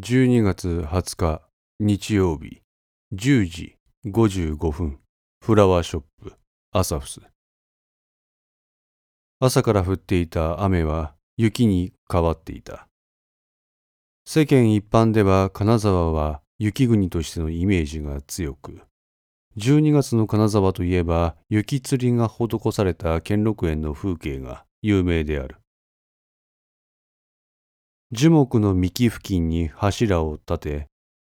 12月20日日曜日10時55分フラワーショップアサフス。朝から降っていた雨は雪に変わっていた。世間一般では金沢は雪国としてのイメージが強く12月の金沢といえば雪吊りが施された兼六園の風景が有名である。樹木の幹付近に柱を立て、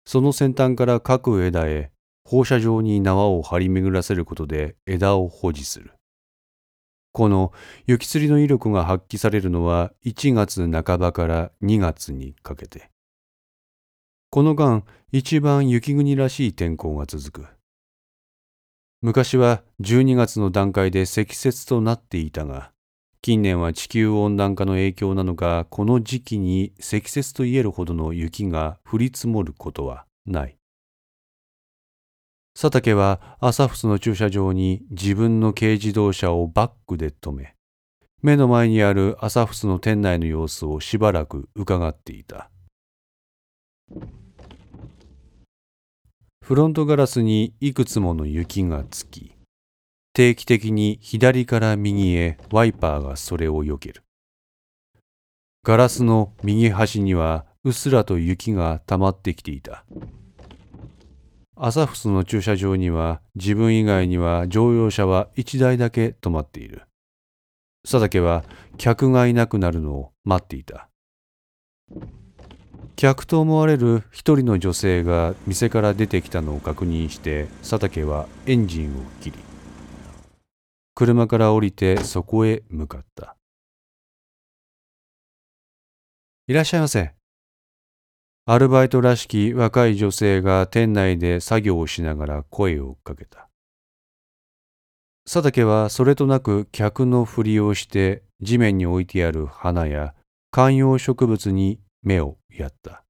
その先端から各枝へ放射状に縄を張り巡らせることで枝を保持する。この雪吊りの威力が発揮されるのは1月半ばから2月にかけて。この間、一番雪国らしい天候が続く。昔は12月の段階で積雪となっていたが、近年は地球温暖化の影響なのか、この時期に積雪と言えるほどの雪が降り積もることはない。佐竹は朝フスの駐車場に自分の軽自動車をバックで止め、目の前にある朝フスの店内の様子をしばらく伺っていた。フロントガラスにいくつもの雪がつき、定期的に左から右へワイパーがそれを避ける。ガラスの右端にはうっすらと雪が溜まってきていた。アサフスの駐車場には自分以外には乗用車は一台だけ止まっている。佐竹は客がいなくなるのを待っていた。客と思われる一人の女性が店から出てきたのを確認して佐竹はエンジンを切り車から降りてそこへ向かった。いらっしゃいませ。アルバイトらしき若い女性が店内で作業をしながら声をかけた。佐竹はそれとなく客のふりをして地面に置いてある花や観葉植物に目をやった。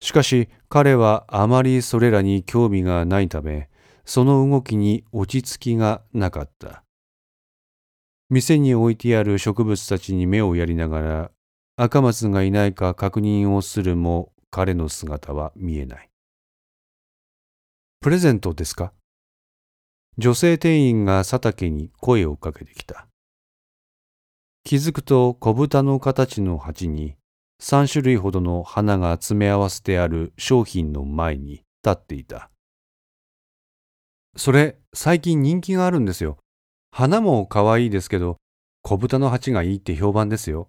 しかし彼はあまりそれらに興味がないためその動きに落ち着きがなかった。店に置いてある植物たちに目をやりながら赤松がいないか確認をするも彼の姿は見えない。プレゼントですか？女性店員が佐竹に声をかけてきた。気づくと小豚の形の鉢に3種類ほどの花が詰め合わせてある商品の前に立っていた。それ、最近人気があるんですよ。花も可愛いですけど、小豚の鉢がいいって評判ですよ。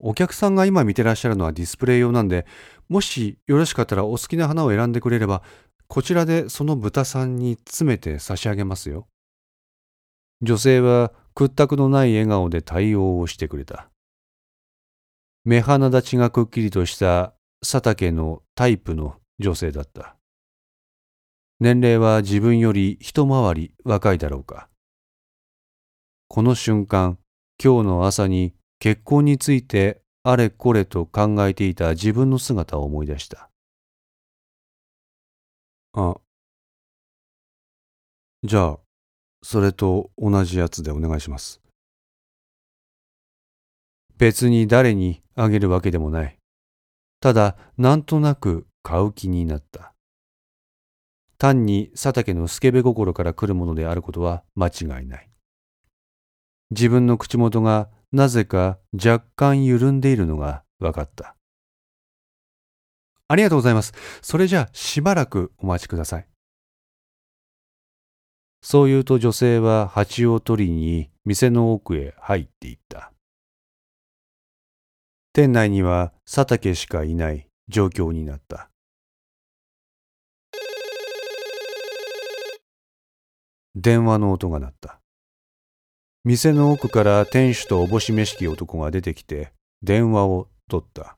お客さんが今見てらっしゃるのはディスプレイ用なんで、もしよろしかったらお好きな花を選んでくれれば、こちらでその豚さんに詰めて差し上げますよ。女性は屈託のない笑顔で対応をしてくれた。目鼻立ちがくっきりとした佐竹のタイプの女性だった。年齢は自分より一回り若いだろうか。この瞬間、今日の朝に結婚についてあれこれと考えていた自分の姿を思い出した。あ、じゃあ、それと同じやつでお願いします。別に誰にあげるわけでもない。ただ、なんとなく買う気になった。単に佐竹のスケベ心から来るものであることは間違いない。自分の口元がなぜか若干緩んでいるのが分かった。ありがとうございます。それじゃあしばらくお待ちください。そう言うと女性は蜂を取りに店の奥へ入っていった。店内には佐竹しかいない状況になった。電話の音が鳴った。店の奥から店主とおぼしめしき男が出てきて電話を取った。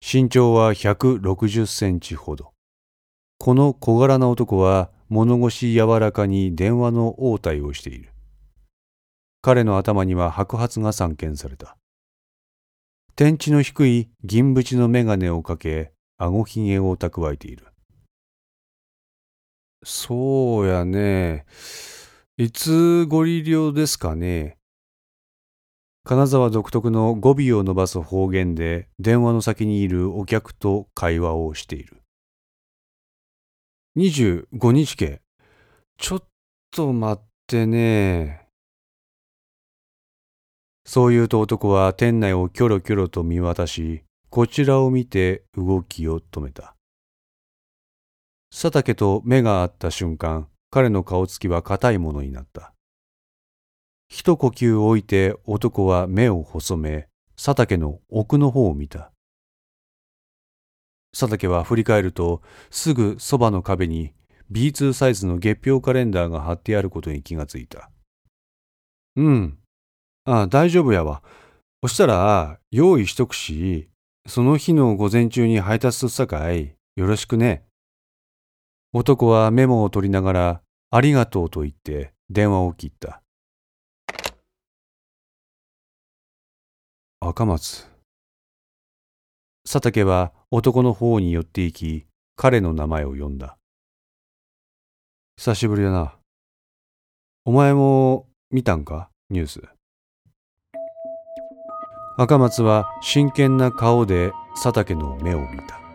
身長は160センチほど。この小柄な男は物腰柔らかに電話の応対をしている。彼の頭には白髪が散見された。天地の低い銀縁の眼鏡をかけ、顎ひげを蓄えている。そうやね。いつご利用ですかね。金沢独特の語尾を伸ばす方言で電話の先にいるお客と会話をしている。25日家。ちょっと待ってね。そう言うと男は店内をキョロキョロと見渡し、こちらを見て動きを止めた。佐竹と目が合った瞬間、彼の顔つきは硬いものになった。一呼吸置いて男は目を細め、佐竹の奥の方を見た。佐竹は振り返ると、すぐそばの壁に B2 サイズの月表カレンダーが貼ってあることに気がついた。うん。ああ、大丈夫やわ。そしたら、用意しとくし、その日の午前中に配達すっさかい、よろしくね。男はメモを取りながら、ありがとうと言って電話を切った。赤松。佐竹は男の方に寄って行き、彼の名前を呼んだ。久しぶりだな。お前も見たんか？ニュース。赤松は真剣な顔で佐竹の目を見た。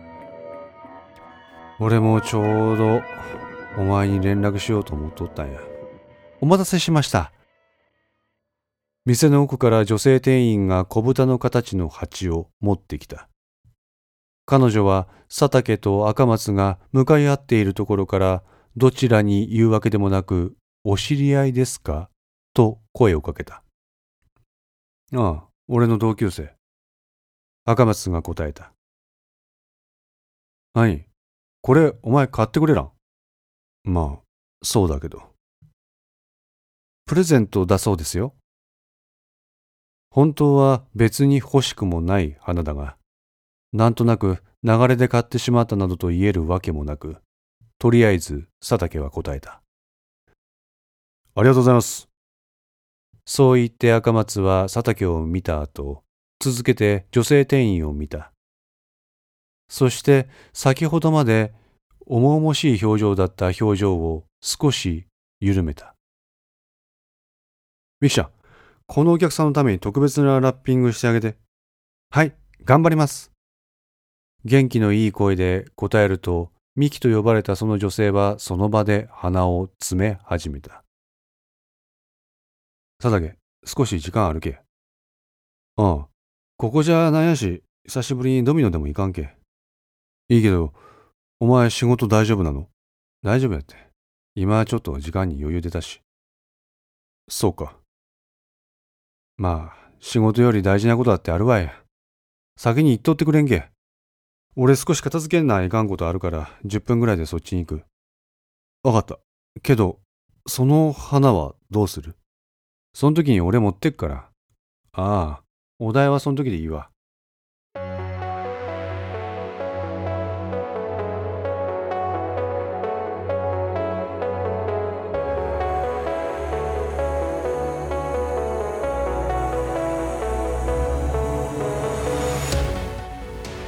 俺もちょうどお前に連絡しようと思っとったんや。お待たせしました。店の奥から女性店員が小豚の形の鉢を持ってきた。彼女は佐竹と赤松が向かい合っているところからどちらに言うわけでもなく、お知り合いですか？と声をかけた。ああ、俺の同級生。赤松が答えた。はい、これお前買ってくれらん？まあ、そうだけど。プレゼントだそうですよ。本当は別に欲しくもない花だが、なんとなく流れで買ってしまったなどと言えるわけもなく、とりあえず佐竹は答えた。ありがとうございます。そう言って赤松は佐竹を見た後、続けて女性店員を見た。そして先ほどまで重々しい表情だった表情を少し緩めた。ミキちゃん、このお客さんのために特別なラッピングしてあげて。はい、頑張ります。元気のいい声で答えると、ミキと呼ばれたその女性はその場で鼻を詰め始めた。佐竹、少し時間あるけ。ああ、ここじゃなんやし、久しぶりにドミノでも行かんけ。いいけど、お前仕事大丈夫なの？大丈夫やって。今はちょっと時間に余裕出たし。そうか。まあ、仕事より大事なことだってあるわい。先に言っとってくれんけ。俺少し片付けないかんことあるから10分ぐらいでそっちに行く。わかった。けど、その花はどうする？その時に俺持ってっから。ああ、お題はその時でいいわ。